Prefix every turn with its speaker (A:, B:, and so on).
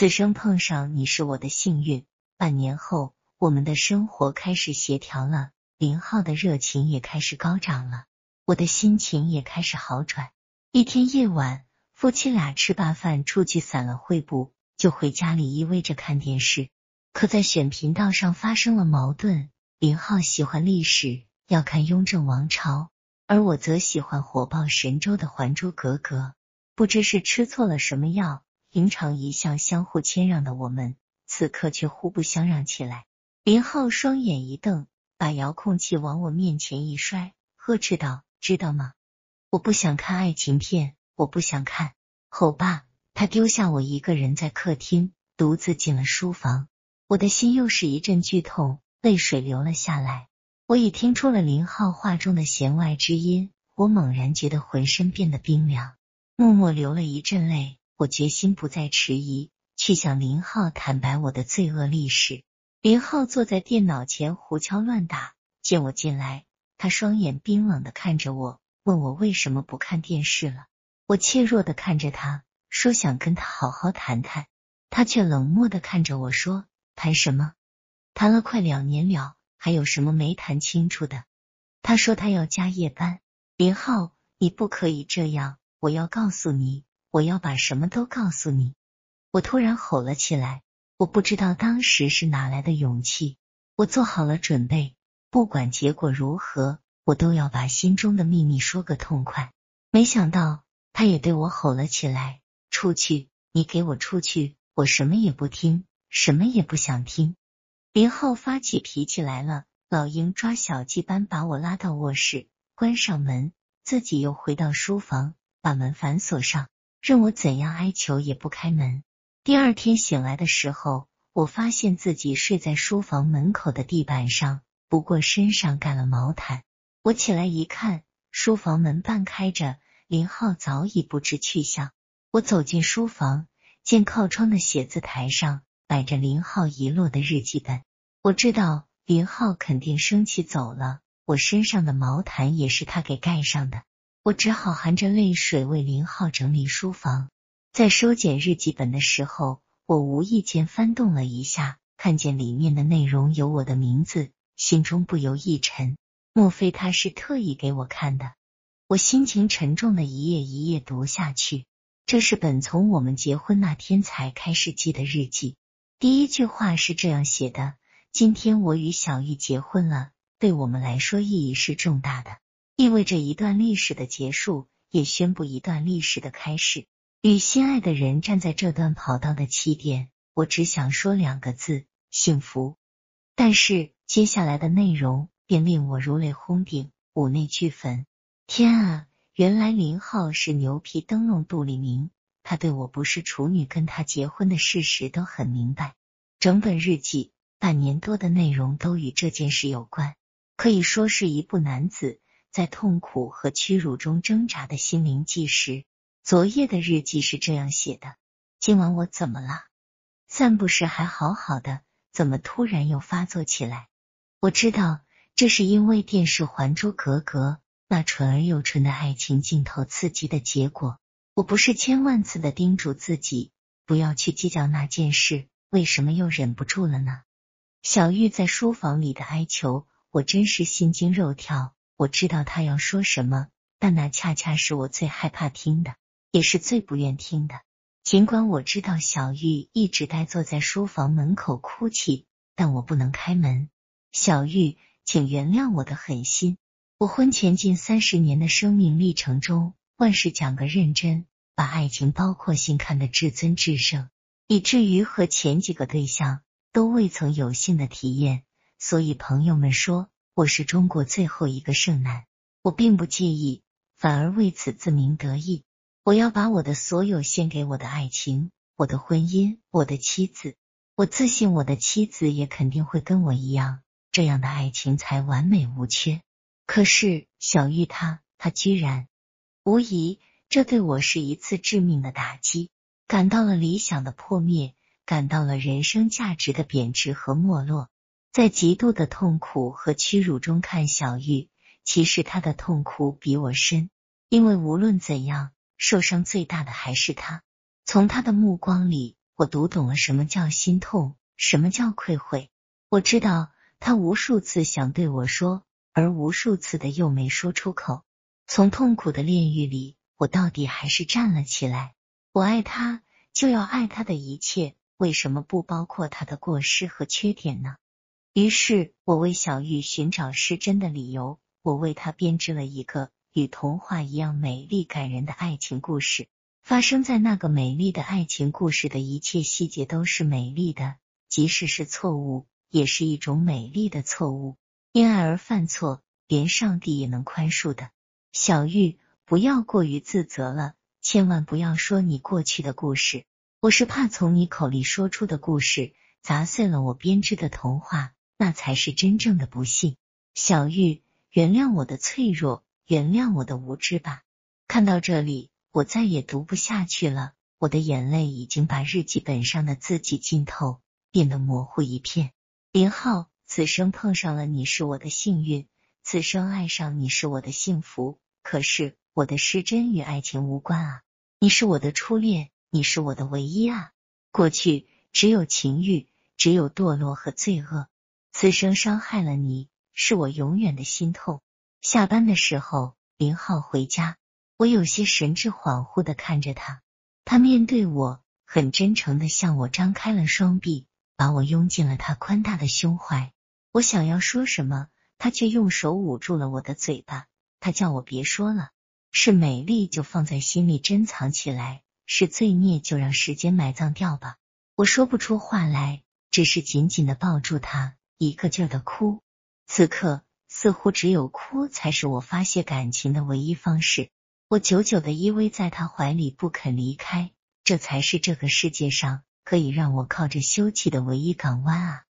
A: 此生碰上你是我的幸运。半年后，我们的生活开始协调了，林浩的热情也开始高涨了，我的心情也开始好转。一天夜晚，夫妻俩吃罢饭出去散了会步，就回家里依偎着看电视。可在选频道上发生了矛盾，林浩喜欢历史，要看《雍正王朝》，而我则喜欢火爆神州的《还珠格格》。不知是吃错了什么药，平常一向相互谦让的我们。此刻却互不相让起来。林浩双眼一瞪，把遥控器往我面前一摔，呵斥道：“知道吗？我不想看爱情片，我不想看。”吼罢，他丢下我一个人在客厅，独自进了书房。我的心又是一阵剧痛，泪水流了下来。我已听出了林浩话中的弦外之音，我猛然觉得浑身变得冰凉，默默流了一阵泪。我决心不再迟疑。去向林浩坦白我的罪恶历史。林浩坐在电脑前胡敲乱打，见我进来，他双眼冰冷的看着我，问我为什么不看电视了。我怯弱的看着他，说想跟他好好谈谈。他却冷漠的看着我说：“谈什么？谈了快两年了，还有什么没谈清楚的？”他说他要加夜班。林浩，你不可以这样！我要告诉你，我要把什么都告诉你。我突然吼了起来，我不知道当时是哪来的勇气。我做好了准备，不管结果如何，我都要把心中的秘密说个痛快。没想到，他也对我吼了起来：“出去！你给我出去！我什么也不听，什么也不想听。”林浩发起脾气来了，老鹰抓小鸡般把我拉到卧室，关上门，自己又回到书房，把门反锁上，任我怎样哀求也不开门。第二天醒来的时候，我发现自己睡在书房门口的地板上，不过身上盖了毛毯。我起来一看，书房门半开着，林浩早已不知去向。我走进书房，见靠窗的写字台上摆着林浩遗落的日记本。我知道林浩肯定生气走了，我身上的毛毯也是他给盖上的。我只好含着泪水为林浩整理书房。在收捡日记本的时候，我无意间翻动了一下，看见里面的内容有我的名字，心中不由一沉。莫非他是特意给我看的？我心情沉重的一页一页读下去。这是本从我们结婚那天才开始记的日记。第一句话是这样写的：今天我与小玉结婚了，对我们来说意义是重大的，意味着一段历史的结束，也宣布一段历史的开始。与心爱的人站在这段跑道的起点，我只想说两个字：幸福。但是接下来的内容便令我如雷轰顶，五内俱焚。天啊！原来林浩是牛皮灯笼杜立明，他对我不是处女，跟他结婚的事实都很明白。整本日记半年多的内容都与这件事有关，可以说是一部男子在痛苦和屈辱中挣扎的心灵纪实。昨夜的日记是这样写的：今晚我怎么了？散步时还好好的，怎么突然又发作起来？我知道这是因为电视《还珠格格》那纯而又纯的爱情镜头刺激的结果。我不是千万次的叮嘱自己不要去计较那件事，为什么又忍不住了呢？小玉在书房里的哀求，我真是心惊肉跳。我知道他要说什么，但那恰恰是我最害怕听的。也是最不愿听的。尽管我知道小玉一直呆坐在书房门口哭泣，但我不能开门。小玉，请原谅我的狠心。我婚前近三十年的生命历程中，万事讲个认真，把爱情包括性看得至尊至圣，以至于和前几个对象都未曾有幸的体验。所以朋友们说我是中国最后一个剩男，我并不介意，反而为此自鸣得意。我要把我的所有献给我的爱情，我的婚姻，我的妻子。我自信我的妻子也肯定会跟我一样，这样的爱情才完美无缺。可是小玉她，她居然，无疑这对我是一次致命的打击，感到了理想的破灭，感到了人生价值的贬值和没落。在极度的痛苦和屈辱中看小玉，其实她的痛苦比我深，因为无论怎样。受伤最大的还是他。从他的目光里，我读懂了什么叫心痛，什么叫愧悔。我知道他无数次想对我说，而无数次的又没说出口。从痛苦的炼狱里，我到底还是站了起来。我爱他，就要爱他的一切，为什么不包括他的过失和缺点呢？于是我为小玉寻找失真的理由，我为她编织了一个与童话一样美丽感人的爱情故事。发生在那个美丽的爱情故事的一切细节都是美丽的，即使是错误，也是一种美丽的错误。因爱而犯错，连上帝也能宽恕的。小玉，不要过于自责了，千万不要说你过去的故事。我是怕从你口里说出的故事砸碎了我编织的童话，那才是真正的不幸。小玉，原谅我的脆弱，原谅我的无知吧。看到这里。我再也读不下去了，我的眼泪已经把日记本上的字迹浸透，变得模糊一片。林浩，此生碰上了你是我的幸运，此生爱上你是我的幸福。可是我的失真与爱情无关啊！你是我的初恋，你是我的唯一啊！过去只有情欲，只有堕落和罪恶。此生伤害了你，是我永远的心痛。下班的时候，林浩回家。我有些神志恍惚的看着他，他面对我，很真诚的向我张开了双臂，把我拥进了他宽大的胸怀。我想要说什么，他却用手捂住了我的嘴巴。他叫我别说了，是美丽就放在心里珍藏起来，是罪孽就让时间埋葬掉吧。我说不出话来，只是紧紧的抱住他，一个劲儿的哭。此刻似乎只有哭才是我发泄感情的唯一方式。我久久的依偎在他怀里不肯离开，这才是这个世界上可以让我靠着休憩的唯一港湾啊！